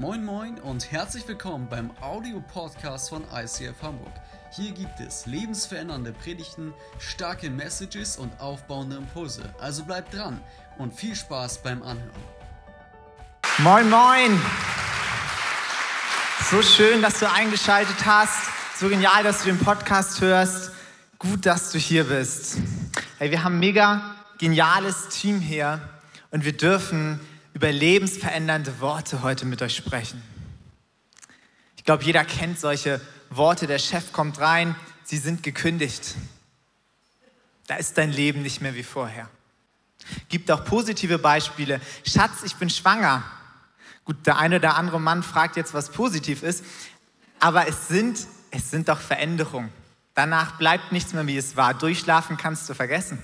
Moin Moin und herzlich willkommen beim Audio-Podcast von ICF Hamburg. Hier gibt es lebensverändernde Predigten, starke Messages und aufbauende Impulse. Also bleibt dran und viel Spaß beim Anhören. Moin Moin! So schön, dass du eingeschaltet hast. So genial, dass du den Podcast hörst. Gut, dass du hier bist. Hey, wir haben ein mega geniales Team hier und wir dürfen über lebensverändernde Worte heute mit euch sprechen. Ich glaube, jeder kennt solche Worte. Der Chef kommt rein, sie sind gekündigt. Da ist dein Leben nicht mehr wie vorher. Gibt auch positive Beispiele. Schatz, ich bin schwanger. Gut, der eine oder andere Mann fragt jetzt, was positiv ist, aber es sind, es sind doch Veränderungen. Danach bleibt nichts mehr, wie es war. Durchschlafen kannst du vergessen.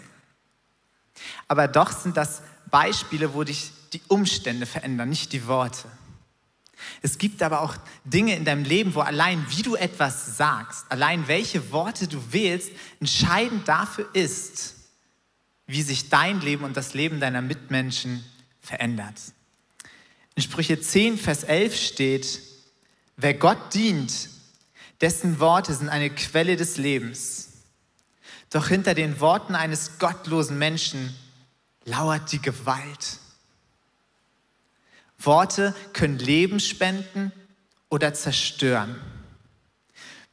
Aber doch sind das Beispiele, wo dich die Umstände verändern, nicht die Worte. Es gibt aber auch Dinge in deinem Leben, wo allein wie du etwas sagst, allein welche Worte du wählst, entscheidend dafür ist, wie sich dein Leben und das Leben deiner Mitmenschen verändert. In Sprüche 10, Vers 11 steht, wer Gott dient, dessen Worte sind eine Quelle des Lebens. Doch hinter den Worten eines gottlosen Menschen lauert die Gewalt. Worte können Leben spenden oder zerstören.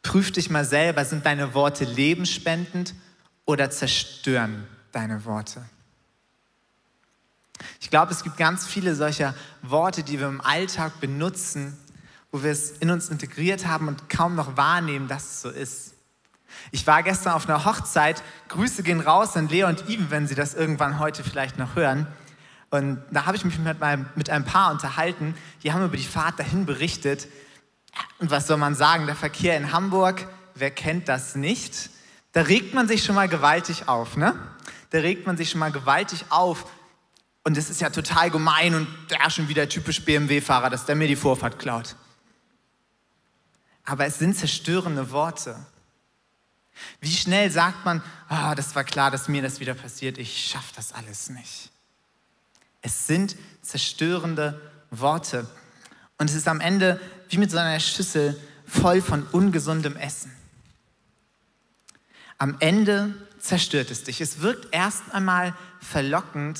Prüf dich mal selber, sind deine Worte lebensspendend oder zerstören deine Worte? Ich glaube, es gibt ganz viele solcher Worte, die wir im Alltag benutzen, wo wir es in uns integriert haben und kaum noch wahrnehmen, dass es so ist. Ich war gestern auf einer Hochzeit. Grüße gehen raus an Lea und Iven, wenn sie das irgendwann heute vielleicht noch hören. Und da habe ich mich mit, meinem, mit ein Paar unterhalten, die haben über die Fahrt dahin berichtet. Und was soll man sagen, der Verkehr in Hamburg, wer kennt das nicht? Da regt man sich schon mal gewaltig auf, ne? Da regt man sich schon mal gewaltig auf. Und es ist ja total gemein und der schon wieder typisch BMW-Fahrer, dass der mir die Vorfahrt klaut. Aber es sind zerstörende Worte. Wie schnell sagt man, oh, das war klar, dass mir das wieder passiert, ich schaffe das alles nicht. Es sind zerstörende Worte. Und es ist am Ende wie mit so einer Schüssel voll von ungesundem Essen. Am Ende zerstört es dich. Es wirkt erst einmal verlockend,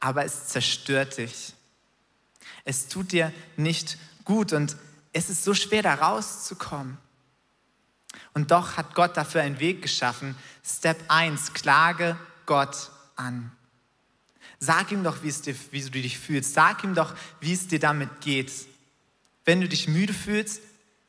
aber es zerstört dich. Es tut dir nicht gut und es ist so schwer, da rauszukommen. Und doch hat Gott dafür einen Weg geschaffen. Step 1, klage Gott an. Sag ihm doch, wie, es dir, wie du dich fühlst. Sag ihm doch, wie es dir damit geht. Wenn du dich müde fühlst,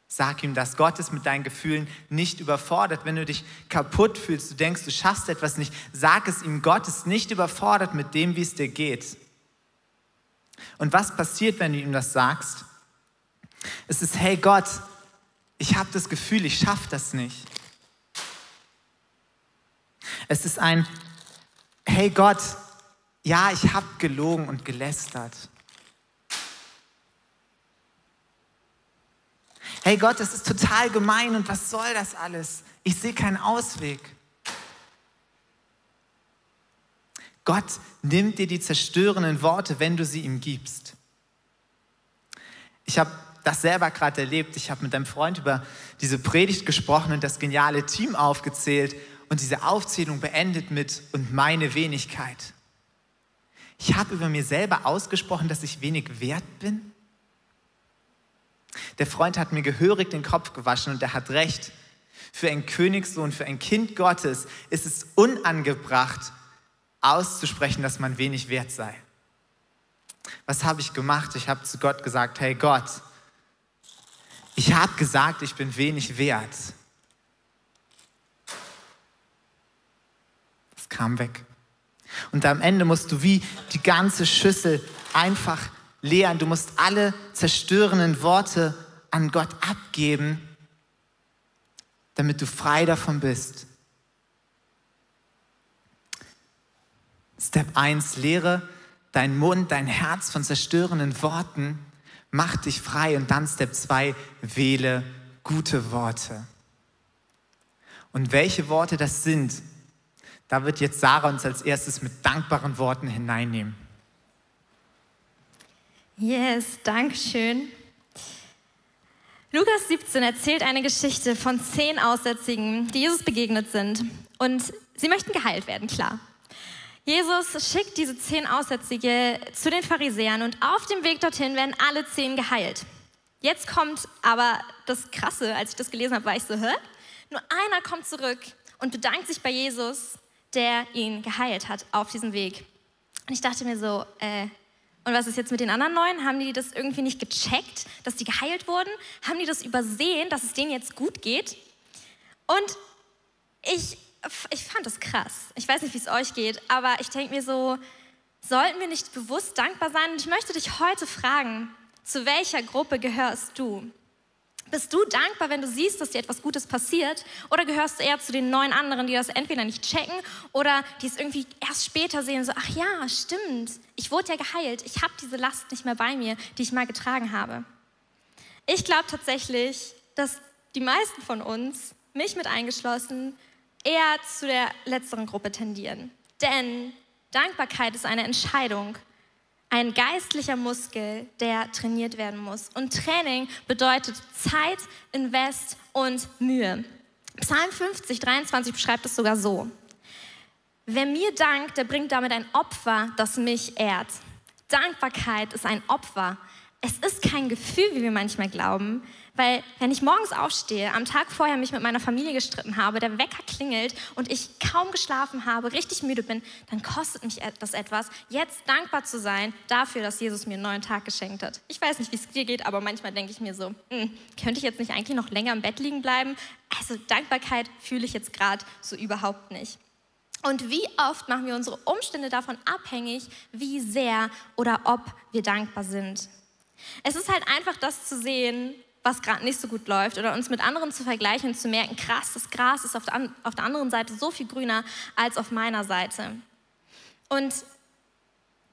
sag ihm das. Gott ist mit deinen Gefühlen nicht überfordert. Wenn du dich kaputt fühlst, du denkst, du schaffst etwas nicht, sag es ihm. Gott ist nicht überfordert mit dem, wie es dir geht. Und was passiert, wenn du ihm das sagst? Es ist, hey Gott, ich habe das Gefühl, ich schaffe das nicht. Es ist ein, hey Gott, ja, ich habe gelogen und gelästert. Hey Gott, das ist total gemein und was soll das alles? Ich sehe keinen Ausweg. Gott nimmt dir die zerstörenden Worte, wenn du sie ihm gibst. Ich habe das selber gerade erlebt. Ich habe mit einem Freund über diese Predigt gesprochen und das geniale Team aufgezählt und diese Aufzählung beendet mit und meine Wenigkeit. Ich habe über mir selber ausgesprochen, dass ich wenig wert bin. Der Freund hat mir gehörig den Kopf gewaschen und er hat recht. Für einen Königssohn, für ein Kind Gottes ist es unangebracht, auszusprechen, dass man wenig wert sei. Was habe ich gemacht? Ich habe zu Gott gesagt, hey Gott, ich habe gesagt, ich bin wenig wert. Es kam weg. Und am Ende musst du wie die ganze Schüssel einfach leeren. Du musst alle zerstörenden Worte an Gott abgeben, damit du frei davon bist. Step 1, lehre dein Mund, dein Herz von zerstörenden Worten, mach dich frei. Und dann Step 2, wähle gute Worte. Und welche Worte das sind, da wird jetzt Sarah uns als erstes mit dankbaren Worten hineinnehmen. Yes, danke schön. Lukas 17 erzählt eine Geschichte von zehn Aussätzigen, die Jesus begegnet sind. Und sie möchten geheilt werden, klar. Jesus schickt diese zehn Aussätzige zu den Pharisäern und auf dem Weg dorthin werden alle zehn geheilt. Jetzt kommt aber das Krasse, als ich das gelesen habe, war ich so, hä? Nur einer kommt zurück und bedankt sich bei Jesus, der ihn geheilt hat auf diesem Weg. Und ich dachte mir so, äh, und was ist jetzt mit den anderen neun? Haben die das irgendwie nicht gecheckt, dass die geheilt wurden? Haben die das übersehen, dass es denen jetzt gut geht? Und ich, ich fand das krass. Ich weiß nicht, wie es euch geht, aber ich denke mir so, sollten wir nicht bewusst dankbar sein? Und ich möchte dich heute fragen, zu welcher Gruppe gehörst du? Bist du dankbar, wenn du siehst, dass dir etwas Gutes passiert? Oder gehörst du eher zu den neun anderen, die das entweder nicht checken oder die es irgendwie erst später sehen, so, ach ja, stimmt, ich wurde ja geheilt, ich habe diese Last nicht mehr bei mir, die ich mal getragen habe. Ich glaube tatsächlich, dass die meisten von uns, mich mit eingeschlossen, eher zu der letzteren Gruppe tendieren. Denn Dankbarkeit ist eine Entscheidung ein geistlicher Muskel, der trainiert werden muss. Und Training bedeutet Zeit, Invest und Mühe. Psalm 50, 23 beschreibt es sogar so. Wer mir dankt, der bringt damit ein Opfer, das mich ehrt. Dankbarkeit ist ein Opfer. Es ist kein Gefühl, wie wir manchmal glauben. Weil wenn ich morgens aufstehe, am Tag vorher mich mit meiner Familie gestritten habe, der Wecker klingelt und ich kaum geschlafen habe, richtig müde bin, dann kostet mich das etwas, jetzt dankbar zu sein dafür, dass Jesus mir einen neuen Tag geschenkt hat. Ich weiß nicht, wie es dir geht, aber manchmal denke ich mir so, hm, könnte ich jetzt nicht eigentlich noch länger im Bett liegen bleiben? Also Dankbarkeit fühle ich jetzt gerade so überhaupt nicht. Und wie oft machen wir unsere Umstände davon abhängig, wie sehr oder ob wir dankbar sind. Es ist halt einfach das zu sehen, was gerade nicht so gut läuft oder uns mit anderen zu vergleichen und zu merken, krass, das Gras ist auf der, auf der anderen Seite so viel grüner als auf meiner Seite. Und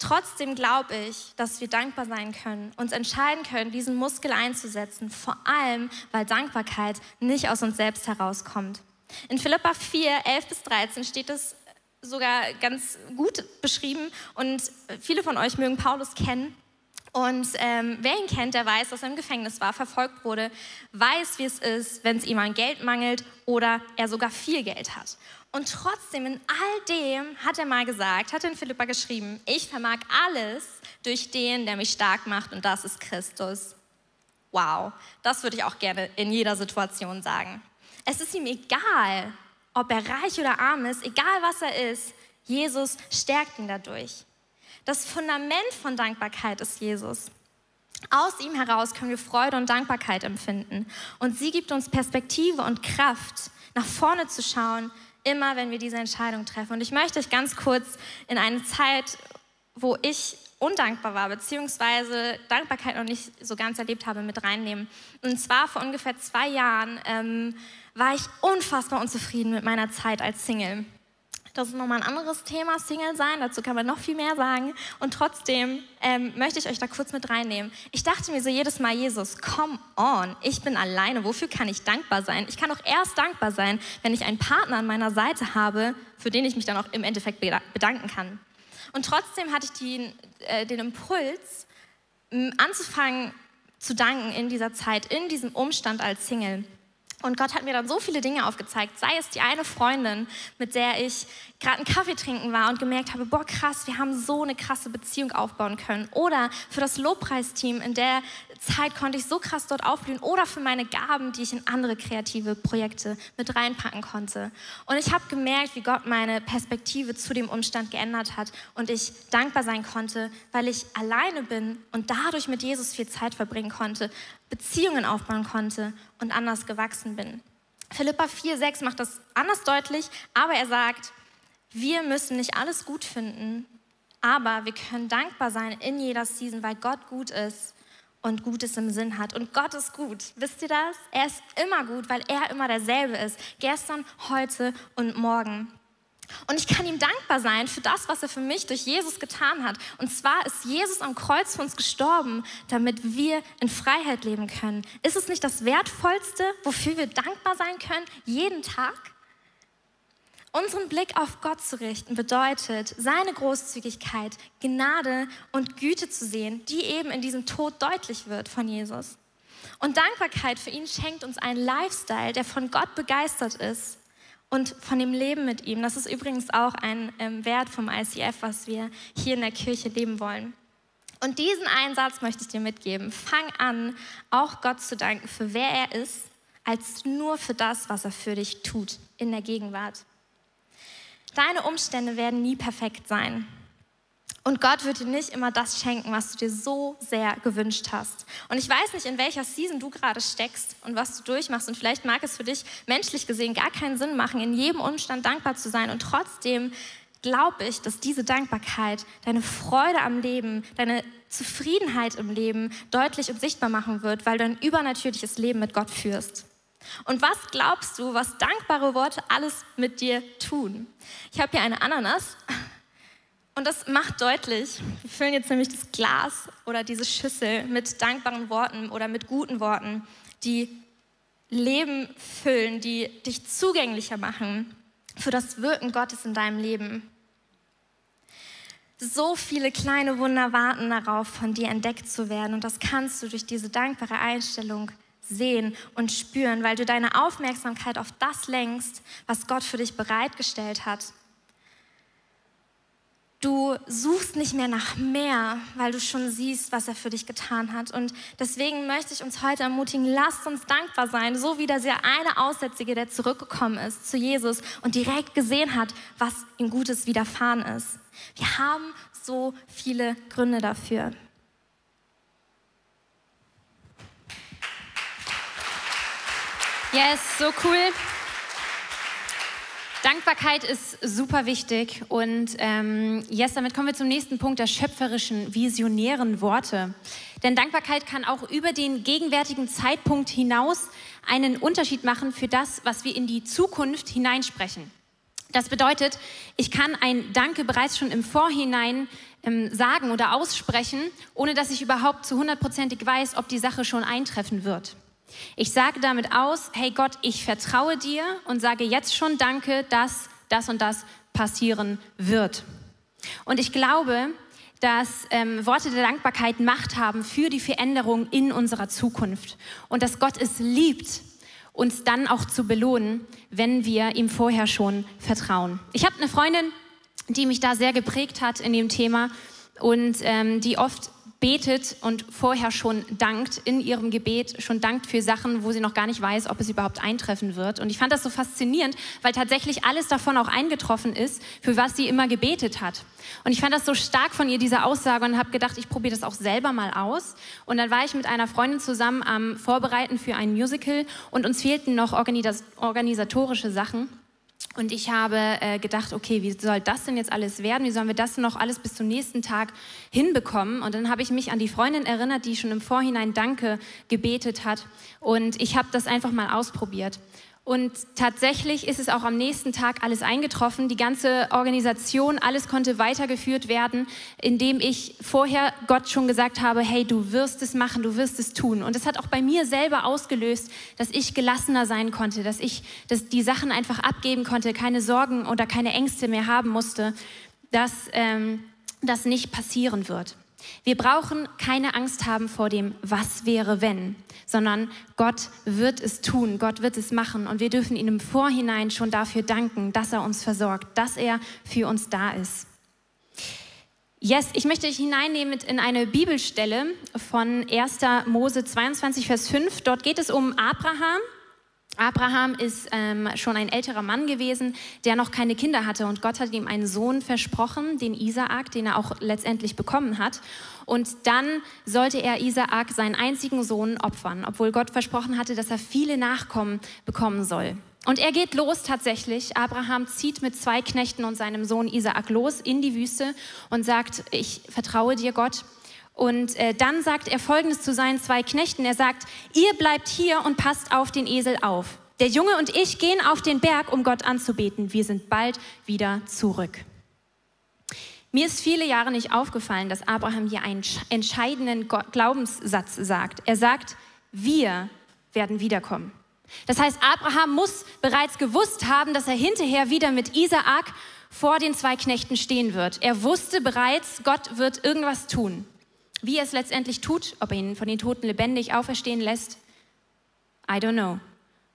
trotzdem glaube ich, dass wir dankbar sein können, uns entscheiden können, diesen Muskel einzusetzen, vor allem, weil Dankbarkeit nicht aus uns selbst herauskommt. In Philippa 4, 11 bis 13 steht es sogar ganz gut beschrieben und viele von euch mögen Paulus kennen. Und ähm, wer ihn kennt, der weiß, dass er im Gefängnis war, verfolgt wurde, weiß, wie es ist, wenn es ihm an Geld mangelt oder er sogar viel Geld hat. Und trotzdem, in all dem hat er mal gesagt, hat in Philippa geschrieben, ich vermag alles durch den, der mich stark macht und das ist Christus. Wow, das würde ich auch gerne in jeder Situation sagen. Es ist ihm egal, ob er reich oder arm ist, egal was er ist, Jesus stärkt ihn dadurch. Das Fundament von Dankbarkeit ist Jesus. Aus ihm heraus können wir Freude und Dankbarkeit empfinden. Und sie gibt uns Perspektive und Kraft, nach vorne zu schauen, immer wenn wir diese Entscheidung treffen. Und ich möchte euch ganz kurz in eine Zeit, wo ich undankbar war, beziehungsweise Dankbarkeit noch nicht so ganz erlebt habe, mit reinnehmen. Und zwar vor ungefähr zwei Jahren ähm, war ich unfassbar unzufrieden mit meiner Zeit als Single. Das ist nochmal ein anderes Thema, Single sein. Dazu kann man noch viel mehr sagen. Und trotzdem ähm, möchte ich euch da kurz mit reinnehmen. Ich dachte mir so jedes Mal, Jesus, come on, ich bin alleine. Wofür kann ich dankbar sein? Ich kann doch erst dankbar sein, wenn ich einen Partner an meiner Seite habe, für den ich mich dann auch im Endeffekt bedanken kann. Und trotzdem hatte ich die, äh, den Impuls, anzufangen zu danken in dieser Zeit, in diesem Umstand als Single. Und Gott hat mir dann so viele Dinge aufgezeigt, sei es die eine Freundin, mit der ich gerade einen Kaffee trinken war und gemerkt habe, boah krass, wir haben so eine krasse Beziehung aufbauen können. Oder für das Lobpreisteam, in der Zeit konnte ich so krass dort aufblühen. Oder für meine Gaben, die ich in andere kreative Projekte mit reinpacken konnte. Und ich habe gemerkt, wie Gott meine Perspektive zu dem Umstand geändert hat und ich dankbar sein konnte, weil ich alleine bin und dadurch mit Jesus viel Zeit verbringen konnte Beziehungen aufbauen konnte und anders gewachsen bin. Philippa 4, 6 macht das anders deutlich, aber er sagt, wir müssen nicht alles gut finden, aber wir können dankbar sein in jeder Season, weil Gott gut ist und Gutes im Sinn hat. Und Gott ist gut. Wisst ihr das? Er ist immer gut, weil er immer derselbe ist. Gestern, heute und morgen. Und ich kann ihm dankbar sein für das, was er für mich durch Jesus getan hat. Und zwar ist Jesus am Kreuz für uns gestorben, damit wir in Freiheit leben können. Ist es nicht das Wertvollste, wofür wir dankbar sein können, jeden Tag? Unseren Blick auf Gott zu richten bedeutet, seine Großzügigkeit, Gnade und Güte zu sehen, die eben in diesem Tod deutlich wird von Jesus. Und Dankbarkeit für ihn schenkt uns einen Lifestyle, der von Gott begeistert ist und von dem Leben mit ihm. Das ist übrigens auch ein ähm, Wert vom ICF, was wir hier in der Kirche leben wollen. Und diesen Einsatz möchte ich dir mitgeben. Fang an, auch Gott zu danken für wer er ist, als nur für das, was er für dich tut in der Gegenwart. Deine Umstände werden nie perfekt sein. Und Gott wird dir nicht immer das schenken, was du dir so sehr gewünscht hast. Und ich weiß nicht, in welcher Season du gerade steckst und was du durchmachst. Und vielleicht mag es für dich menschlich gesehen gar keinen Sinn machen, in jedem Umstand dankbar zu sein. Und trotzdem glaube ich, dass diese Dankbarkeit deine Freude am Leben, deine Zufriedenheit im Leben deutlich und sichtbar machen wird, weil du ein übernatürliches Leben mit Gott führst. Und was glaubst du, was dankbare Worte alles mit dir tun? Ich habe hier eine Ananas und das macht deutlich, wir füllen jetzt nämlich das Glas oder diese Schüssel mit dankbaren Worten oder mit guten Worten, die Leben füllen, die dich zugänglicher machen für das Wirken Gottes in deinem Leben. So viele kleine Wunder warten darauf, von dir entdeckt zu werden. Und das kannst du durch diese dankbare Einstellung sehen und spüren, weil du deine Aufmerksamkeit auf das lenkst, was Gott für dich bereitgestellt hat. Du suchst nicht mehr nach mehr, weil du schon siehst, was er für dich getan hat. Und deswegen möchte ich uns heute ermutigen, lasst uns dankbar sein, so wie der eine Aussätzige, der zurückgekommen ist zu Jesus und direkt gesehen hat, was ihm Gutes widerfahren ist. Wir haben so viele Gründe dafür. Yes, so cool. Dankbarkeit ist super wichtig und ähm, yes, damit kommen wir zum nächsten Punkt der schöpferischen, visionären Worte. Denn Dankbarkeit kann auch über den gegenwärtigen Zeitpunkt hinaus einen Unterschied machen für das, was wir in die Zukunft hineinsprechen. Das bedeutet, ich kann ein Danke bereits schon im Vorhinein ähm, sagen oder aussprechen, ohne dass ich überhaupt zu hundertprozentig weiß, ob die Sache schon eintreffen wird. Ich sage damit aus, hey Gott, ich vertraue dir und sage jetzt schon Danke, dass das und das passieren wird. Und ich glaube, dass ähm, Worte der Dankbarkeit Macht haben für die Veränderung in unserer Zukunft und dass Gott es liebt, uns dann auch zu belohnen, wenn wir ihm vorher schon vertrauen. Ich habe eine Freundin, die mich da sehr geprägt hat in dem Thema und ähm, die oft betet und vorher schon dankt in ihrem Gebet, schon dankt für Sachen, wo sie noch gar nicht weiß, ob es überhaupt eintreffen wird. Und ich fand das so faszinierend, weil tatsächlich alles davon auch eingetroffen ist, für was sie immer gebetet hat. Und ich fand das so stark von ihr, diese Aussage, und habe gedacht, ich probiere das auch selber mal aus. Und dann war ich mit einer Freundin zusammen am Vorbereiten für ein Musical und uns fehlten noch organisatorische Sachen. Und ich habe äh, gedacht, okay, wie soll das denn jetzt alles werden? Wie sollen wir das noch alles bis zum nächsten Tag hinbekommen? Und dann habe ich mich an die Freundin erinnert, die schon im Vorhinein Danke gebetet hat. Und ich habe das einfach mal ausprobiert. Und tatsächlich ist es auch am nächsten Tag alles eingetroffen. Die ganze Organisation, alles konnte weitergeführt werden, indem ich vorher Gott schon gesagt habe, hey, du wirst es machen, du wirst es tun. Und es hat auch bei mir selber ausgelöst, dass ich gelassener sein konnte, dass ich dass die Sachen einfach abgeben konnte, keine Sorgen oder keine Ängste mehr haben musste, dass ähm, das nicht passieren wird. Wir brauchen keine Angst haben vor dem Was wäre wenn, sondern Gott wird es tun, Gott wird es machen und wir dürfen ihm im Vorhinein schon dafür danken, dass er uns versorgt, dass er für uns da ist. Yes, ich möchte dich hineinnehmen in eine Bibelstelle von 1. Mose 22, Vers 5. Dort geht es um Abraham. Abraham ist ähm, schon ein älterer Mann gewesen, der noch keine Kinder hatte und Gott hat ihm einen Sohn versprochen, den Isaak, den er auch letztendlich bekommen hat. Und dann sollte er Isaak, seinen einzigen Sohn, opfern, obwohl Gott versprochen hatte, dass er viele Nachkommen bekommen soll. Und er geht los tatsächlich. Abraham zieht mit zwei Knechten und seinem Sohn Isaak los in die Wüste und sagt, ich vertraue dir Gott. Und äh, dann sagt er Folgendes zu seinen zwei Knechten. Er sagt, ihr bleibt hier und passt auf den Esel auf. Der Junge und ich gehen auf den Berg, um Gott anzubeten. Wir sind bald wieder zurück. Mir ist viele Jahre nicht aufgefallen, dass Abraham hier einen entscheidenden Glaubenssatz sagt. Er sagt, wir werden wiederkommen. Das heißt, Abraham muss bereits gewusst haben, dass er hinterher wieder mit Isaak vor den zwei Knechten stehen wird. Er wusste bereits, Gott wird irgendwas tun. Wie er es letztendlich tut, ob er ihn von den Toten lebendig auferstehen lässt, I don't know.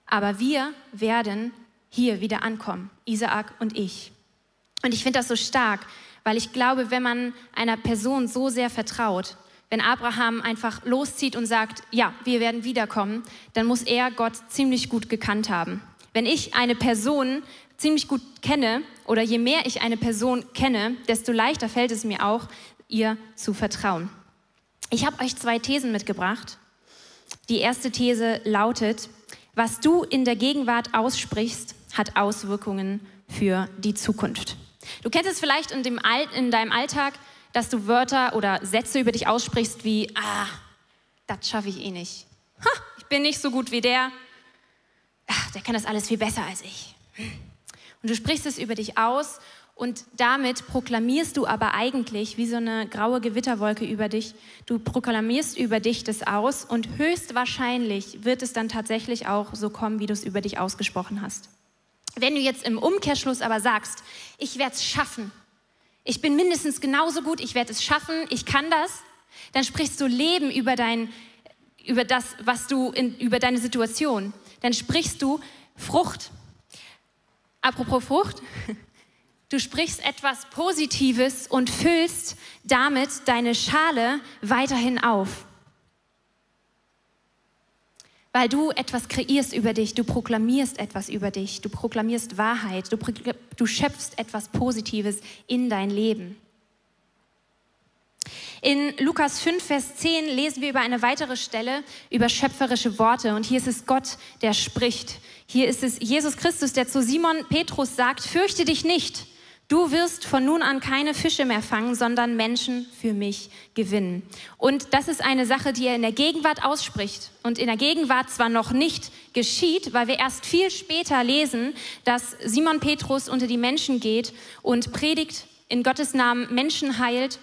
Aber wir werden hier wieder ankommen, Isaak und ich. Und ich finde das so stark, weil ich glaube, wenn man einer Person so sehr vertraut, wenn Abraham einfach loszieht und sagt, ja, wir werden wiederkommen, dann muss er Gott ziemlich gut gekannt haben. Wenn ich eine Person ziemlich gut kenne oder je mehr ich eine Person kenne, desto leichter fällt es mir auch, ihr zu vertrauen. Ich habe euch zwei Thesen mitgebracht. Die erste These lautet, was du in der Gegenwart aussprichst, hat Auswirkungen für die Zukunft. Du kennst es vielleicht in, dem All in deinem Alltag, dass du Wörter oder Sätze über dich aussprichst wie, ah, das schaffe ich eh nicht. Ha, ich bin nicht so gut wie der. Ach, der kann das alles viel besser als ich. Und du sprichst es über dich aus und damit proklamierst du aber eigentlich wie so eine graue Gewitterwolke über dich. Du proklamierst über dich das aus und höchstwahrscheinlich wird es dann tatsächlich auch so kommen, wie du es über dich ausgesprochen hast. Wenn du jetzt im Umkehrschluss aber sagst, ich werde es schaffen, ich bin mindestens genauso gut, ich werde es schaffen, ich kann das, dann sprichst du Leben über, dein, über das, was du in, über deine Situation. Dann sprichst du Frucht. Apropos Frucht, du sprichst etwas Positives und füllst damit deine Schale weiterhin auf weil du etwas kreierst über dich, du proklamierst etwas über dich, du proklamierst Wahrheit, du, du schöpfst etwas Positives in dein Leben. In Lukas 5, Vers 10 lesen wir über eine weitere Stelle über schöpferische Worte. Und hier ist es Gott, der spricht. Hier ist es Jesus Christus, der zu Simon Petrus sagt, fürchte dich nicht. Du wirst von nun an keine Fische mehr fangen, sondern Menschen für mich gewinnen. Und das ist eine Sache, die er in der Gegenwart ausspricht und in der Gegenwart zwar noch nicht geschieht, weil wir erst viel später lesen, dass Simon Petrus unter die Menschen geht und predigt in Gottes Namen Menschen heilt.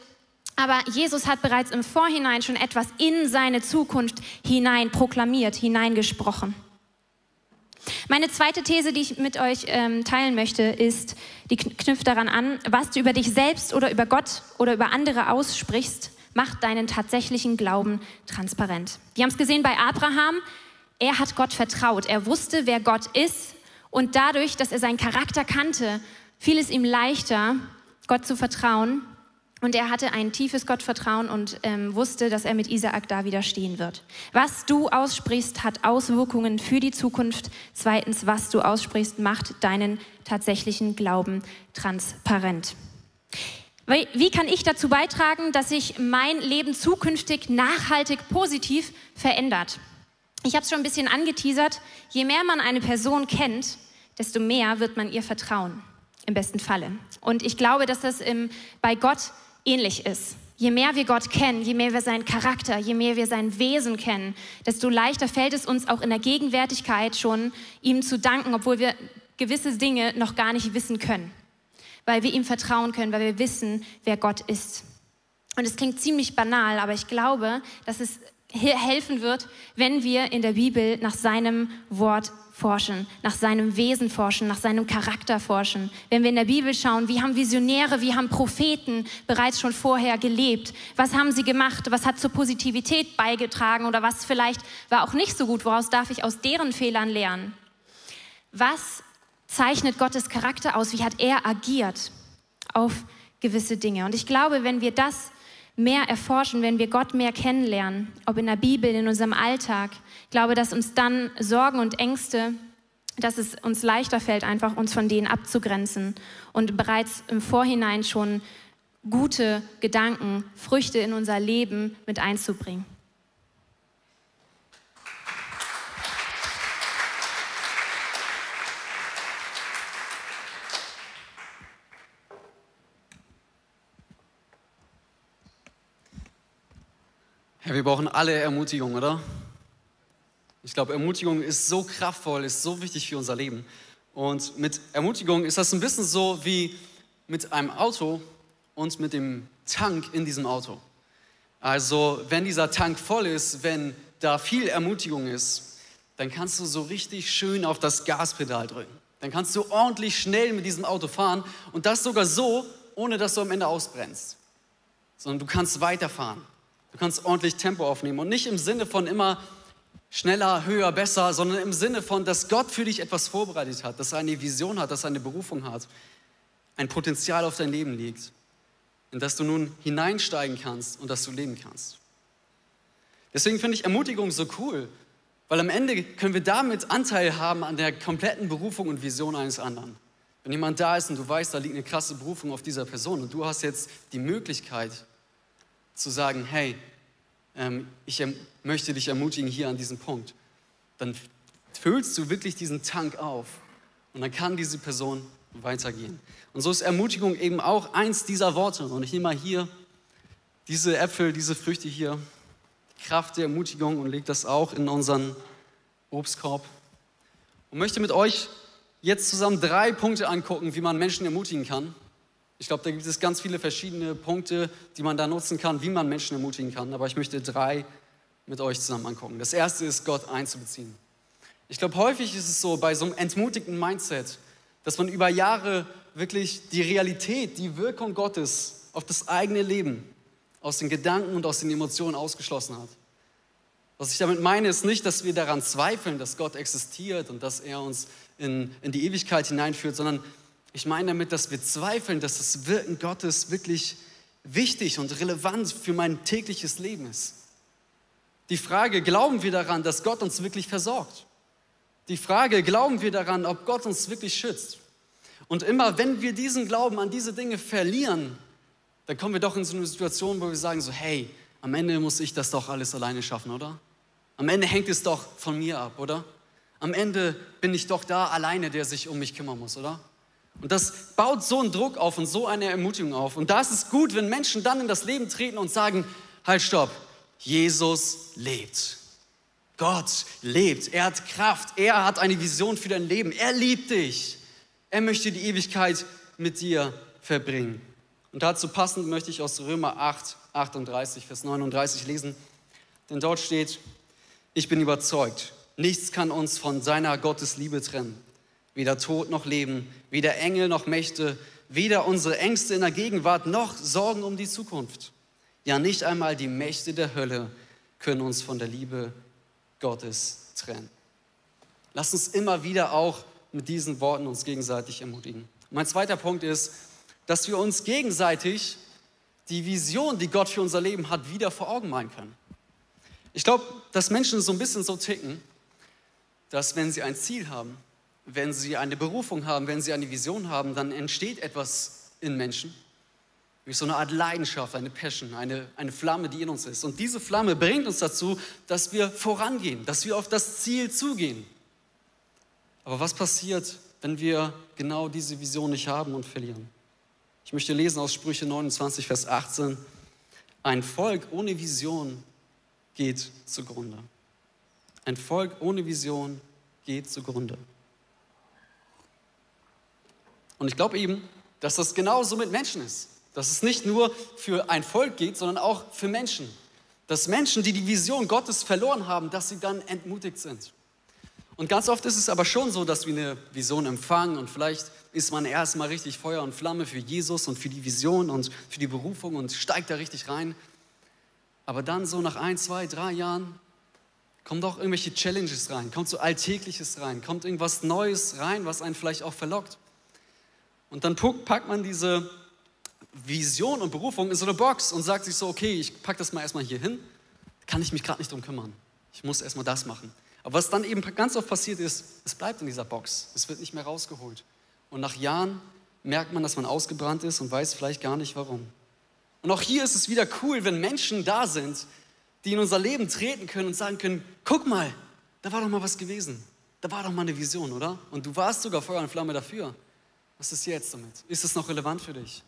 Aber Jesus hat bereits im Vorhinein schon etwas in seine Zukunft hinein proklamiert, hineingesprochen. Meine zweite These, die ich mit euch ähm, teilen möchte, ist, die knüpft daran an, was du über dich selbst oder über Gott oder über andere aussprichst, macht deinen tatsächlichen Glauben transparent. Wir haben es gesehen bei Abraham, er hat Gott vertraut, er wusste, wer Gott ist. Und dadurch, dass er seinen Charakter kannte, fiel es ihm leichter, Gott zu vertrauen und er hatte ein tiefes Gottvertrauen und ähm, wusste, dass er mit Isaak da widerstehen wird. Was du aussprichst, hat Auswirkungen für die Zukunft. Zweitens, was du aussprichst, macht deinen tatsächlichen Glauben transparent. Wie kann ich dazu beitragen, dass sich mein Leben zukünftig nachhaltig positiv verändert? Ich habe es schon ein bisschen angeteasert. Je mehr man eine Person kennt, desto mehr wird man ihr vertrauen. Im besten Falle. Und ich glaube, dass das im, bei Gott ähnlich ist. Je mehr wir Gott kennen, je mehr wir seinen Charakter, je mehr wir sein Wesen kennen, desto leichter fällt es uns auch in der Gegenwärtigkeit schon, ihm zu danken, obwohl wir gewisse Dinge noch gar nicht wissen können. Weil wir ihm vertrauen können, weil wir wissen, wer Gott ist. Und es klingt ziemlich banal, aber ich glaube, dass es helfen wird, wenn wir in der Bibel nach seinem Wort forschen, nach seinem Wesen forschen, nach seinem Charakter forschen. Wenn wir in der Bibel schauen, wie haben Visionäre, wie haben Propheten bereits schon vorher gelebt? Was haben sie gemacht? Was hat zur Positivität beigetragen oder was vielleicht war auch nicht so gut? Woraus darf ich aus deren Fehlern lernen? Was zeichnet Gottes Charakter aus? Wie hat er agiert auf gewisse Dinge? Und ich glaube, wenn wir das mehr erforschen, wenn wir Gott mehr kennenlernen, ob in der Bibel, in unserem Alltag. Ich glaube, dass uns dann Sorgen und Ängste, dass es uns leichter fällt, einfach uns von denen abzugrenzen und bereits im Vorhinein schon gute Gedanken, Früchte in unser Leben mit einzubringen. Ja, wir brauchen alle Ermutigung, oder? Ich glaube, Ermutigung ist so kraftvoll, ist so wichtig für unser Leben. Und mit Ermutigung ist das ein bisschen so wie mit einem Auto und mit dem Tank in diesem Auto. Also wenn dieser Tank voll ist, wenn da viel Ermutigung ist, dann kannst du so richtig schön auf das Gaspedal drücken. Dann kannst du ordentlich schnell mit diesem Auto fahren und das sogar so, ohne dass du am Ende ausbrennst. Sondern du kannst weiterfahren. Du kannst ordentlich Tempo aufnehmen und nicht im Sinne von immer schneller, höher, besser, sondern im Sinne von, dass Gott für dich etwas vorbereitet hat, dass er eine Vision hat, dass er eine Berufung hat, ein Potenzial auf dein Leben liegt, in das du nun hineinsteigen kannst und das du leben kannst. Deswegen finde ich Ermutigung so cool, weil am Ende können wir damit Anteil haben an der kompletten Berufung und Vision eines anderen. Wenn jemand da ist und du weißt, da liegt eine krasse Berufung auf dieser Person und du hast jetzt die Möglichkeit zu sagen, hey, ähm, ich möchte dich ermutigen hier an diesem Punkt, dann füllst du wirklich diesen Tank auf und dann kann diese Person weitergehen. Und so ist Ermutigung eben auch eins dieser Worte. Und ich nehme mal hier diese Äpfel, diese Früchte hier, Kraft der Ermutigung und lege das auch in unseren Obstkorb. Und möchte mit euch jetzt zusammen drei Punkte angucken, wie man Menschen ermutigen kann. Ich glaube, da gibt es ganz viele verschiedene Punkte, die man da nutzen kann, wie man Menschen ermutigen kann. Aber ich möchte drei mit euch zusammen angucken. Das erste ist, Gott einzubeziehen. Ich glaube, häufig ist es so bei so einem entmutigten Mindset, dass man über Jahre wirklich die Realität, die Wirkung Gottes auf das eigene Leben aus den Gedanken und aus den Emotionen ausgeschlossen hat. Was ich damit meine, ist nicht, dass wir daran zweifeln, dass Gott existiert und dass er uns in, in die Ewigkeit hineinführt, sondern ich meine damit, dass wir zweifeln, dass das Wirken Gottes wirklich wichtig und relevant für mein tägliches Leben ist. Die Frage, glauben wir daran, dass Gott uns wirklich versorgt? Die Frage, glauben wir daran, ob Gott uns wirklich schützt? Und immer, wenn wir diesen Glauben an diese Dinge verlieren, dann kommen wir doch in so eine Situation, wo wir sagen so, hey, am Ende muss ich das doch alles alleine schaffen, oder? Am Ende hängt es doch von mir ab, oder? Am Ende bin ich doch da alleine, der sich um mich kümmern muss, oder? Und das baut so einen Druck auf und so eine Ermutigung auf. Und da ist es gut, wenn Menschen dann in das Leben treten und sagen, halt, stopp, Jesus lebt. Gott lebt, er hat Kraft, er hat eine Vision für dein Leben, er liebt dich. Er möchte die Ewigkeit mit dir verbringen. Und dazu passend möchte ich aus Römer 8, 38, Vers 39 lesen. Denn dort steht, ich bin überzeugt, nichts kann uns von seiner Gottesliebe trennen. Weder Tod noch Leben, weder Engel noch Mächte, weder unsere Ängste in der Gegenwart noch Sorgen um die Zukunft. Ja, nicht einmal die Mächte der Hölle können uns von der Liebe Gottes trennen. Lass uns immer wieder auch mit diesen Worten uns gegenseitig ermutigen. Mein zweiter Punkt ist, dass wir uns gegenseitig die Vision, die Gott für unser Leben hat, wieder vor Augen malen können. Ich glaube, dass Menschen so ein bisschen so ticken, dass wenn sie ein Ziel haben, wenn sie eine Berufung haben, wenn sie eine Vision haben, dann entsteht etwas in Menschen, wie so eine Art Leidenschaft, eine Passion, eine, eine Flamme, die in uns ist. Und diese Flamme bringt uns dazu, dass wir vorangehen, dass wir auf das Ziel zugehen. Aber was passiert, wenn wir genau diese Vision nicht haben und verlieren? Ich möchte lesen aus Sprüche 29, Vers 18. Ein Volk ohne Vision geht zugrunde. Ein Volk ohne Vision geht zugrunde. Und ich glaube eben, dass das genauso mit Menschen ist. Dass es nicht nur für ein Volk geht, sondern auch für Menschen. Dass Menschen, die die Vision Gottes verloren haben, dass sie dann entmutigt sind. Und ganz oft ist es aber schon so, dass wir eine Vision empfangen und vielleicht ist man erstmal richtig Feuer und Flamme für Jesus und für die Vision und für die Berufung und steigt da richtig rein. Aber dann so nach ein, zwei, drei Jahren kommen doch irgendwelche Challenges rein, kommt so Alltägliches rein, kommt irgendwas Neues rein, was einen vielleicht auch verlockt. Und dann packt man diese Vision und Berufung in so eine Box und sagt sich so, okay, ich packe das mal erstmal hier hin, kann ich mich gerade nicht drum kümmern. Ich muss erstmal das machen. Aber was dann eben ganz oft passiert ist, es bleibt in dieser Box. Es wird nicht mehr rausgeholt. Und nach Jahren merkt man, dass man ausgebrannt ist und weiß vielleicht gar nicht warum. Und auch hier ist es wieder cool, wenn Menschen da sind, die in unser Leben treten können und sagen können, guck mal, da war doch mal was gewesen. Da war doch mal eine Vision, oder? Und du warst sogar Feuer und Flamme dafür. Was ist jetzt damit? Ist es noch relevant für dich?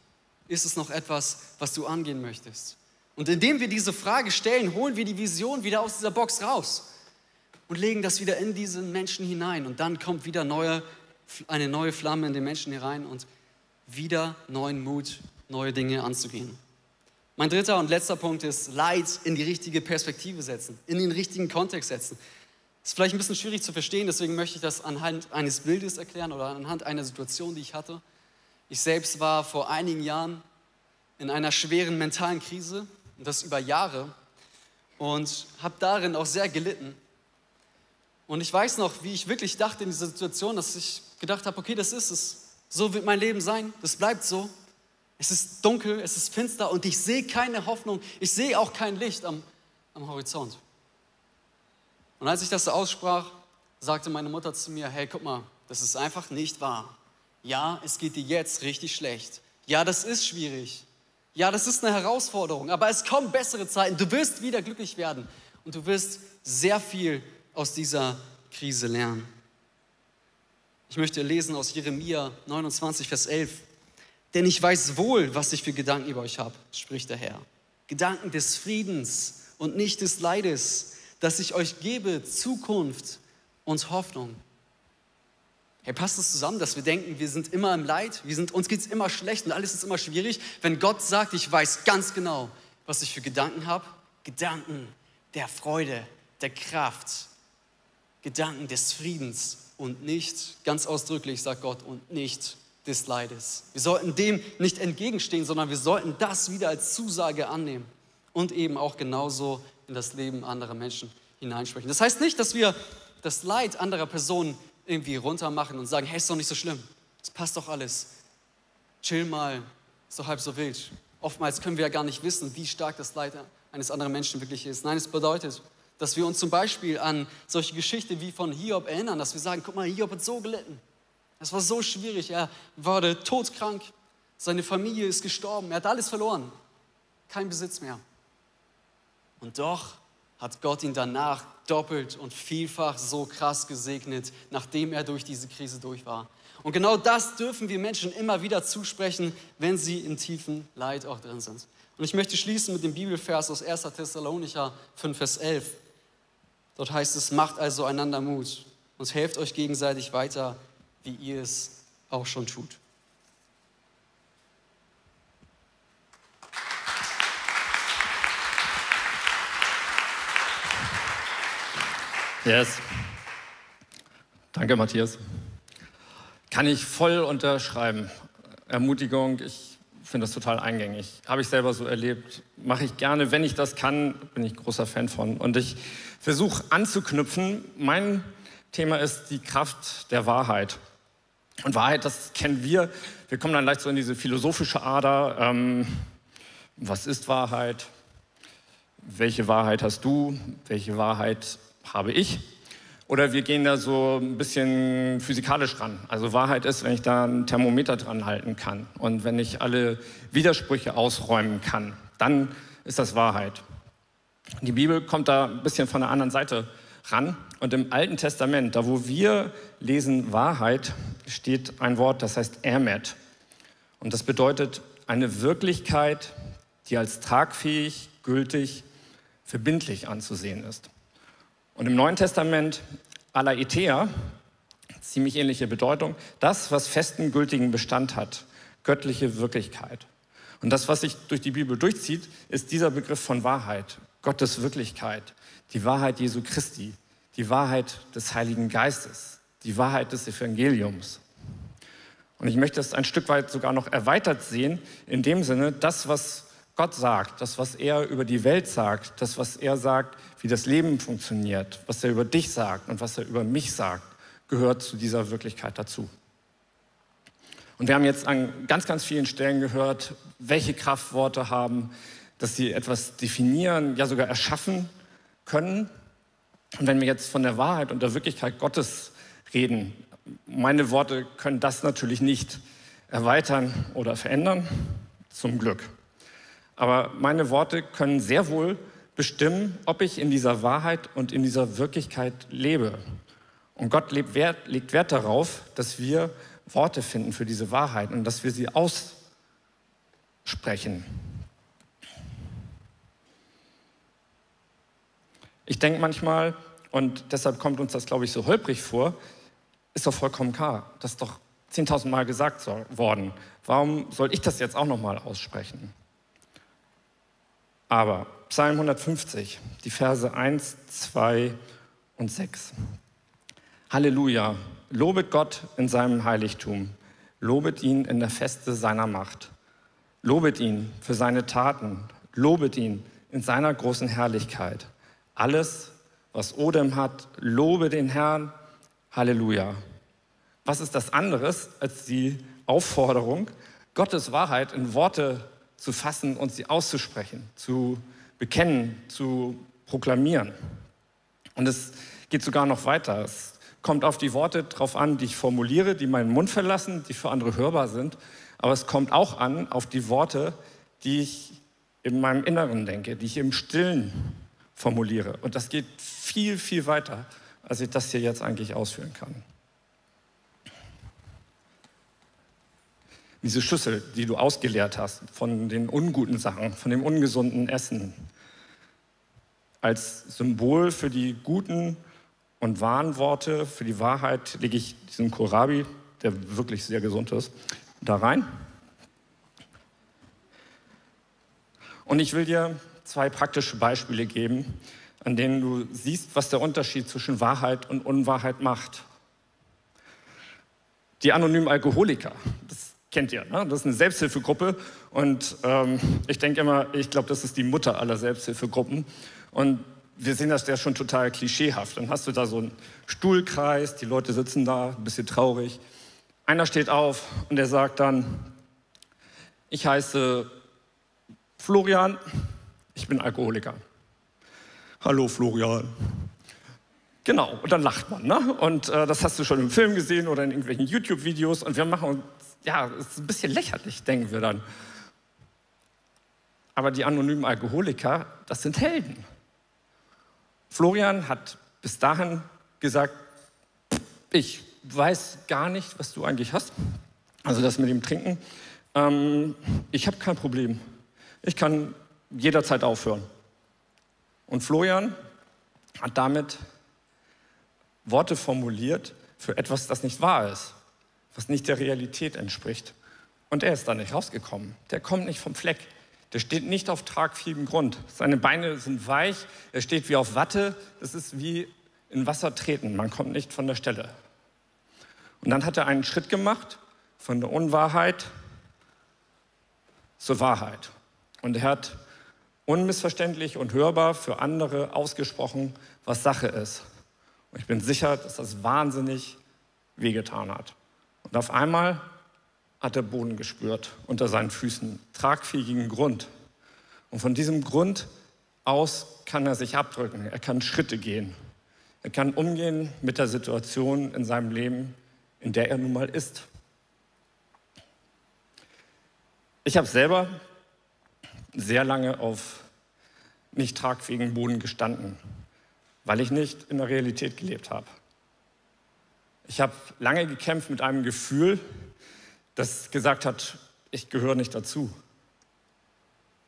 Ist es noch etwas, was du angehen möchtest? Und indem wir diese Frage stellen, holen wir die Vision wieder aus dieser Box raus und legen das wieder in diesen Menschen hinein. Und dann kommt wieder neue, eine neue Flamme in den Menschen herein und wieder neuen Mut, neue Dinge anzugehen. Mein dritter und letzter Punkt ist Leid in die richtige Perspektive setzen, in den richtigen Kontext setzen. Ist vielleicht ein bisschen schwierig zu verstehen, deswegen möchte ich das anhand eines Bildes erklären oder anhand einer Situation, die ich hatte. Ich selbst war vor einigen Jahren in einer schweren mentalen Krise und das über Jahre und habe darin auch sehr gelitten. Und ich weiß noch, wie ich wirklich dachte in dieser Situation, dass ich gedacht habe, okay, das ist es. So wird mein Leben sein, das bleibt so. Es ist dunkel, es ist finster und ich sehe keine Hoffnung, ich sehe auch kein Licht am, am Horizont. Und als ich das aussprach, sagte meine Mutter zu mir, hey, guck mal, das ist einfach nicht wahr. Ja, es geht dir jetzt richtig schlecht. Ja, das ist schwierig. Ja, das ist eine Herausforderung, aber es kommen bessere Zeiten. Du wirst wieder glücklich werden und du wirst sehr viel aus dieser Krise lernen. Ich möchte lesen aus Jeremia 29, Vers 11. Denn ich weiß wohl, was ich für Gedanken über euch habe, spricht der Herr. Gedanken des Friedens und nicht des Leides, dass ich euch gebe Zukunft und Hoffnung. Hey, passt es zusammen, dass wir denken, wir sind immer im Leid, wir sind, uns geht es immer schlecht und alles ist immer schwierig, wenn Gott sagt, ich weiß ganz genau, was ich für Gedanken habe? Gedanken der Freude, der Kraft, Gedanken des Friedens und nicht, ganz ausdrücklich sagt Gott, und nicht des Leides. Wir sollten dem nicht entgegenstehen, sondern wir sollten das wieder als Zusage annehmen und eben auch genauso in das Leben anderer Menschen hineinsprechen. Das heißt nicht, dass wir das Leid anderer Personen irgendwie runtermachen und sagen, hey, ist doch nicht so schlimm, es passt doch alles, chill mal, doch halb so wild. Oftmals können wir ja gar nicht wissen, wie stark das Leid eines anderen Menschen wirklich ist. Nein, es bedeutet, dass wir uns zum Beispiel an solche Geschichten wie von Hiob erinnern, dass wir sagen, guck mal, Hiob hat so gelitten. Es war so schwierig, er wurde todkrank, seine Familie ist gestorben, er hat alles verloren, kein Besitz mehr. Und doch hat Gott ihn danach doppelt und vielfach so krass gesegnet, nachdem er durch diese Krise durch war. Und genau das dürfen wir Menschen immer wieder zusprechen, wenn sie in tiefen Leid auch drin sind. Und ich möchte schließen mit dem Bibelvers aus 1. Thessalonicher 5, Vers 11. Dort heißt es, macht also einander Mut und helft euch gegenseitig weiter, wie ihr es auch schon tut. Yes. Danke, Matthias. Kann ich voll unterschreiben. Ermutigung, ich finde das total eingängig. Habe ich selber so erlebt. Mache ich gerne. Wenn ich das kann, bin ich großer Fan von. Und ich versuche anzuknüpfen. Mein Thema ist die Kraft der Wahrheit. Und Wahrheit, das kennen wir. Wir kommen dann leicht so in diese philosophische Ader. Ähm, was ist Wahrheit? Welche Wahrheit hast du? Welche Wahrheit habe ich. Oder wir gehen da so ein bisschen physikalisch ran. Also Wahrheit ist, wenn ich da ein Thermometer dran halten kann und wenn ich alle Widersprüche ausräumen kann, dann ist das Wahrheit. Die Bibel kommt da ein bisschen von der anderen Seite ran. Und im Alten Testament, da wo wir lesen Wahrheit, steht ein Wort, das heißt Ermet. Und das bedeutet eine Wirklichkeit, die als tragfähig, gültig, verbindlich anzusehen ist. Und im Neuen Testament Alaetea, ziemlich ähnliche Bedeutung, das, was festen, gültigen Bestand hat, göttliche Wirklichkeit. Und das, was sich durch die Bibel durchzieht, ist dieser Begriff von Wahrheit, Gottes Wirklichkeit, die Wahrheit Jesu Christi, die Wahrheit des Heiligen Geistes, die Wahrheit des Evangeliums. Und ich möchte es ein Stück weit sogar noch erweitert sehen, in dem Sinne, das, was Gott sagt, das, was er über die Welt sagt, das, was er sagt, wie das Leben funktioniert, was er über dich sagt und was er über mich sagt, gehört zu dieser Wirklichkeit dazu. Und wir haben jetzt an ganz, ganz vielen Stellen gehört, welche Kraftworte haben, dass sie etwas definieren, ja sogar erschaffen können. Und wenn wir jetzt von der Wahrheit und der Wirklichkeit Gottes reden, meine Worte können das natürlich nicht erweitern oder verändern, zum Glück. Aber meine Worte können sehr wohl bestimmen, ob ich in dieser Wahrheit und in dieser Wirklichkeit lebe. Und Gott legt Wert, legt Wert darauf, dass wir Worte finden für diese Wahrheit und dass wir sie aussprechen. Ich denke manchmal, und deshalb kommt uns das, glaube ich, so holprig vor, ist doch vollkommen klar. Das ist doch 10.000 Mal gesagt worden. Warum soll ich das jetzt auch noch mal aussprechen? Aber Psalm 150, die Verse 1, 2 und 6. Halleluja, lobet Gott in seinem Heiligtum, lobet ihn in der Feste seiner Macht, lobet ihn für seine Taten, lobet ihn in seiner großen Herrlichkeit. Alles, was Odem hat, lobe den Herrn, Halleluja. Was ist das anderes als die Aufforderung, Gottes Wahrheit in Worte zu fassen und sie auszusprechen, zu bekennen, zu proklamieren? Und es geht sogar noch weiter. Es kommt auf die Worte drauf an, die ich formuliere, die meinen Mund verlassen, die für andere hörbar sind. Aber es kommt auch an auf die Worte, die ich in meinem Inneren denke, die ich im Stillen formuliere. Und das geht viel, viel weiter, als ich das hier jetzt eigentlich ausführen kann. Diese Schüssel, die du ausgeleert hast von den unguten Sachen, von dem ungesunden Essen, als Symbol für die guten und wahren Worte, für die Wahrheit, lege ich diesen Kohlrabi, der wirklich sehr gesund ist, da rein. Und ich will dir zwei praktische Beispiele geben, an denen du siehst, was der Unterschied zwischen Wahrheit und Unwahrheit macht. Die anonymen Alkoholiker, das kennt ihr, ne? das ist eine Selbsthilfegruppe und ähm, ich denke immer, ich glaube, das ist die Mutter aller Selbsthilfegruppen und wir sehen das ja schon total klischeehaft. Dann hast du da so einen Stuhlkreis, die Leute sitzen da, ein bisschen traurig. Einer steht auf und der sagt dann, ich heiße Florian, ich bin Alkoholiker. Hallo Florian. Genau, und dann lacht man. Ne? Und äh, das hast du schon im Film gesehen oder in irgendwelchen YouTube-Videos. Und wir machen uns, ja, es ist ein bisschen lächerlich, denken wir dann. Aber die anonymen Alkoholiker, das sind Helden. Florian hat bis dahin gesagt, ich weiß gar nicht, was du eigentlich hast. Also das mit dem Trinken. Ähm, ich habe kein Problem. Ich kann jederzeit aufhören. Und Florian hat damit Worte formuliert für etwas, das nicht wahr ist, was nicht der Realität entspricht. Und er ist da nicht rausgekommen. Der kommt nicht vom Fleck. Der steht nicht auf tragfähigem Grund. Seine Beine sind weich, er steht wie auf Watte. Das ist wie in Wasser treten. Man kommt nicht von der Stelle. Und dann hat er einen Schritt gemacht von der Unwahrheit zur Wahrheit. Und er hat unmissverständlich und hörbar für andere ausgesprochen, was Sache ist. Und ich bin sicher, dass das wahnsinnig wehgetan hat. Und auf einmal hat er Boden gespürt unter seinen Füßen, tragfähigen Grund. Und von diesem Grund aus kann er sich abdrücken, er kann Schritte gehen. Er kann umgehen mit der Situation in seinem Leben, in der er nun mal ist. Ich habe selber sehr lange auf nicht tragfähigen Boden gestanden, weil ich nicht in der Realität gelebt habe. Ich habe lange gekämpft mit einem Gefühl, das gesagt hat, ich gehöre nicht dazu.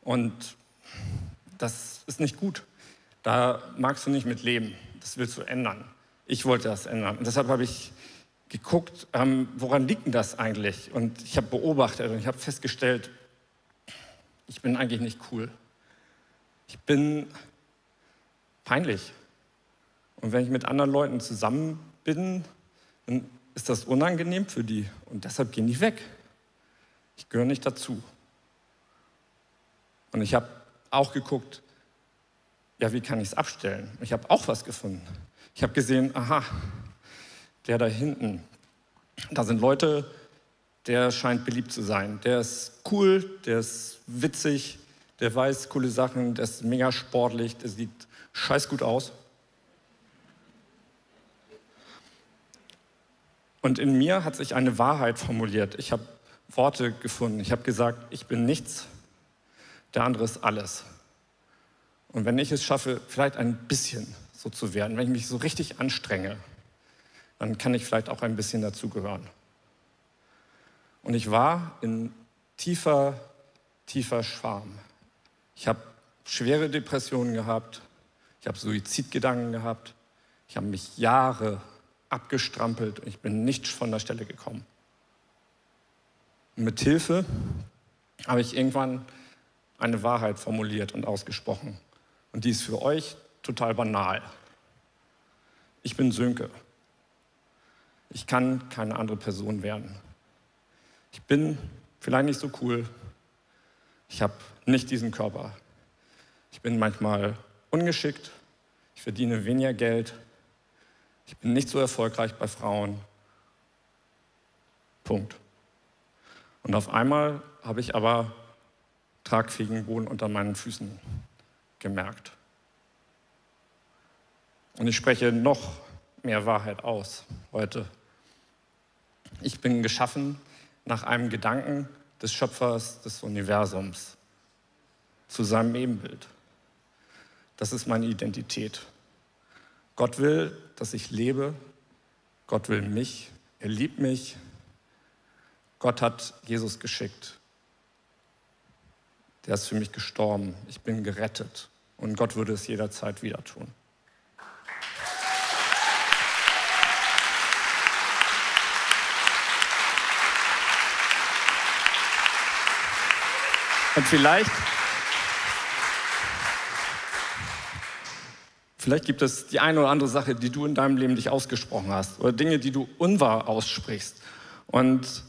Und das ist nicht gut. Da magst du nicht mit leben. Das willst du ändern. Ich wollte das ändern. Und deshalb habe ich geguckt, ähm, woran liegt denn das eigentlich? Und ich habe beobachtet und ich habe festgestellt, ich bin eigentlich nicht cool. Ich bin peinlich. Und wenn ich mit anderen Leuten zusammen bin, dann ist das unangenehm für die und deshalb gehen die weg. Ich gehöre nicht dazu. Und ich habe auch geguckt, ja, wie kann ich es abstellen? Ich habe auch was gefunden. Ich habe gesehen, aha, der da hinten, da sind Leute, der scheint beliebt zu sein. Der ist cool, der ist witzig, der weiß coole Sachen, der ist mega sportlich, der sieht scheiß gut aus. Und in mir hat sich eine Wahrheit formuliert. Ich habe Worte gefunden. Ich habe gesagt, ich bin nichts, der andere ist alles. Und wenn ich es schaffe, vielleicht ein bisschen so zu werden, wenn ich mich so richtig anstrenge, dann kann ich vielleicht auch ein bisschen dazugehören. Und ich war in tiefer, tiefer Scham. Ich habe schwere Depressionen gehabt, ich habe Suizidgedanken gehabt, ich habe mich Jahre abgestrampelt ich bin nicht von der Stelle gekommen. Und mit Hilfe habe ich irgendwann eine Wahrheit formuliert und ausgesprochen. Und die ist für euch total banal. Ich bin Sönke. Ich kann keine andere Person werden. Ich bin vielleicht nicht so cool. Ich habe nicht diesen Körper. Ich bin manchmal ungeschickt. Ich verdiene weniger Geld. Ich bin nicht so erfolgreich bei Frauen. Punkt. Und auf einmal habe ich aber tragfähigen Boden unter meinen Füßen gemerkt. Und ich spreche noch mehr Wahrheit aus heute. Ich bin geschaffen nach einem Gedanken des Schöpfers des Universums zu seinem Ebenbild. Das ist meine Identität. Gott will, dass ich lebe. Gott will mich. Er liebt mich. Gott hat Jesus geschickt. Der ist für mich gestorben. Ich bin gerettet. Und Gott würde es jederzeit wieder tun. Und vielleicht, vielleicht gibt es die eine oder andere Sache, die du in deinem Leben dich ausgesprochen hast oder Dinge, die du unwahr aussprichst. Und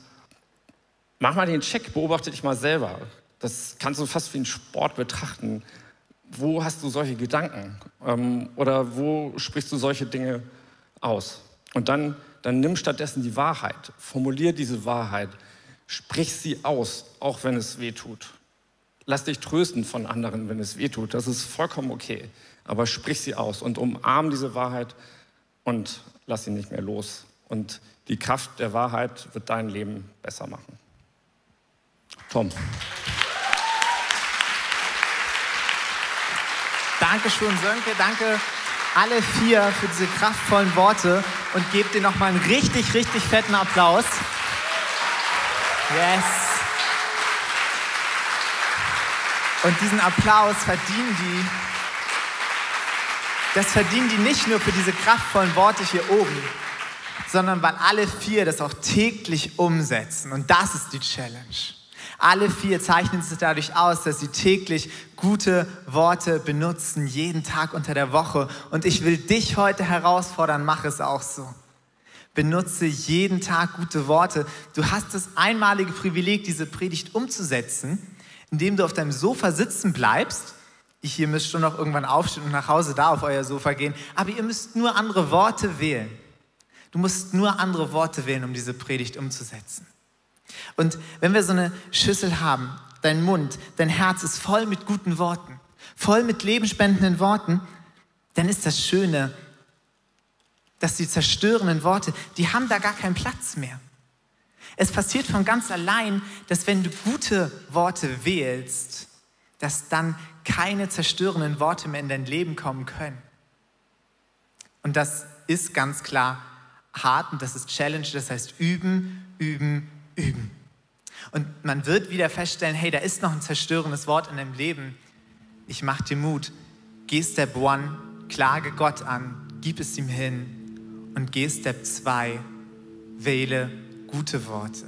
mach mal den Check, beobachte dich mal selber. Das kannst du fast wie einen Sport betrachten. Wo hast du solche Gedanken? Ähm, oder wo sprichst du solche Dinge aus? Und dann, dann nimm stattdessen die Wahrheit. Formulier diese Wahrheit. Sprich sie aus, auch wenn es weh tut. Lass dich trösten von anderen, wenn es weh tut. Das ist vollkommen okay. Aber sprich sie aus und umarm diese Wahrheit und lass sie nicht mehr los. Und die Kraft der Wahrheit wird dein Leben besser machen. Tom. Dankeschön, Sönke. Danke alle vier für diese kraftvollen Worte und gebt dir nochmal einen richtig, richtig fetten Applaus. Yes. Und diesen Applaus verdienen die, das verdienen die nicht nur für diese kraftvollen Worte hier oben, sondern weil alle vier das auch täglich umsetzen. Und das ist die Challenge. Alle vier zeichnen sich dadurch aus, dass sie täglich gute Worte benutzen, jeden Tag unter der Woche. Und ich will dich heute herausfordern, mach es auch so. Benutze jeden Tag gute Worte. Du hast das einmalige Privileg, diese Predigt umzusetzen indem du auf deinem Sofa sitzen bleibst. Ich hier müsst schon noch irgendwann aufstehen und nach Hause da auf euer Sofa gehen. Aber ihr müsst nur andere Worte wählen. Du musst nur andere Worte wählen, um diese Predigt umzusetzen. Und wenn wir so eine Schüssel haben, dein Mund, dein Herz ist voll mit guten Worten, voll mit lebenspendenden Worten, dann ist das Schöne, dass die zerstörenden Worte, die haben da gar keinen Platz mehr. Es passiert von ganz allein, dass wenn du gute Worte wählst, dass dann keine zerstörenden Worte mehr in dein Leben kommen können. Und das ist ganz klar hart und das ist Challenge, das heißt üben, üben, üben. Und man wird wieder feststellen, hey, da ist noch ein zerstörendes Wort in deinem Leben. Ich mach dir Mut. Geh Step One, klage Gott an, gib es ihm hin und geh Step 2, wähle gute Worte.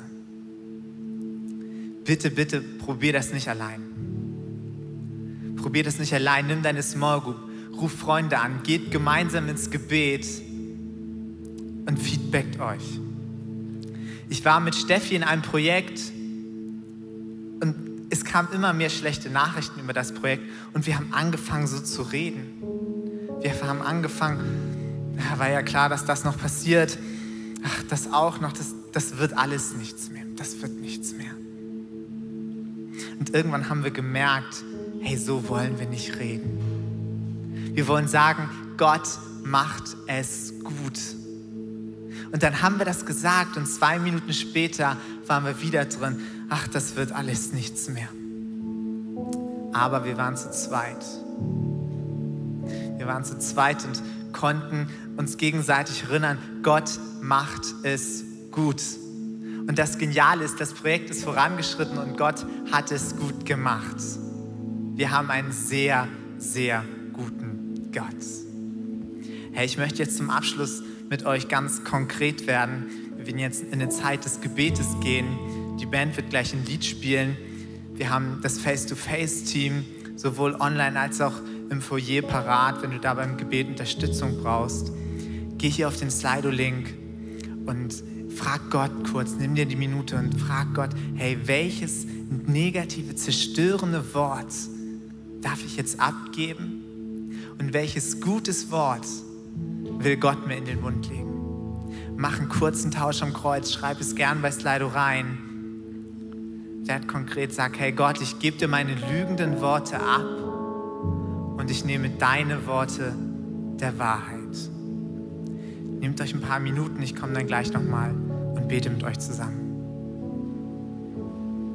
Bitte, bitte, probier das nicht allein. Probier das nicht allein. Nimm deine Small Group, ruf Freunde an, geht gemeinsam ins Gebet und feedbackt euch. Ich war mit Steffi in einem Projekt und es kamen immer mehr schlechte Nachrichten über das Projekt und wir haben angefangen so zu reden. Wir haben angefangen, war ja klar, dass das noch passiert. Ach, das auch noch, das, das wird alles nichts mehr. Das wird nichts mehr. Und irgendwann haben wir gemerkt, hey, so wollen wir nicht reden. Wir wollen sagen, Gott macht es gut. Und dann haben wir das gesagt und zwei Minuten später waren wir wieder drin, ach, das wird alles nichts mehr. Aber wir waren zu zweit. Wir waren zu zweit und konnten uns gegenseitig erinnern, Gott macht es gut. Und das Geniale ist, das Projekt ist vorangeschritten und Gott hat es gut gemacht. Wir haben einen sehr, sehr guten Gott. Hey, ich möchte jetzt zum Abschluss mit euch ganz konkret werden. Wir werden jetzt in eine Zeit des Gebetes gehen. Die Band wird gleich ein Lied spielen. Wir haben das Face-to-Face-Team sowohl online als auch im Foyer parat, wenn du da beim Gebet Unterstützung brauchst. geh hier auf den Slido-Link und frag Gott kurz, nimm dir die Minute und frag Gott, hey, welches negative, zerstörende Wort darf ich jetzt abgeben? Und welches gutes Wort will Gott mir in den Mund legen? Mach einen kurzen Tausch am Kreuz, schreib es gern bei Slido rein. Werd konkret, sag, hey Gott, ich gebe dir meine lügenden Worte ab und ich nehme deine Worte der Wahrheit. Nehmt euch ein paar Minuten, ich komme dann gleich nochmal und bete mit euch zusammen.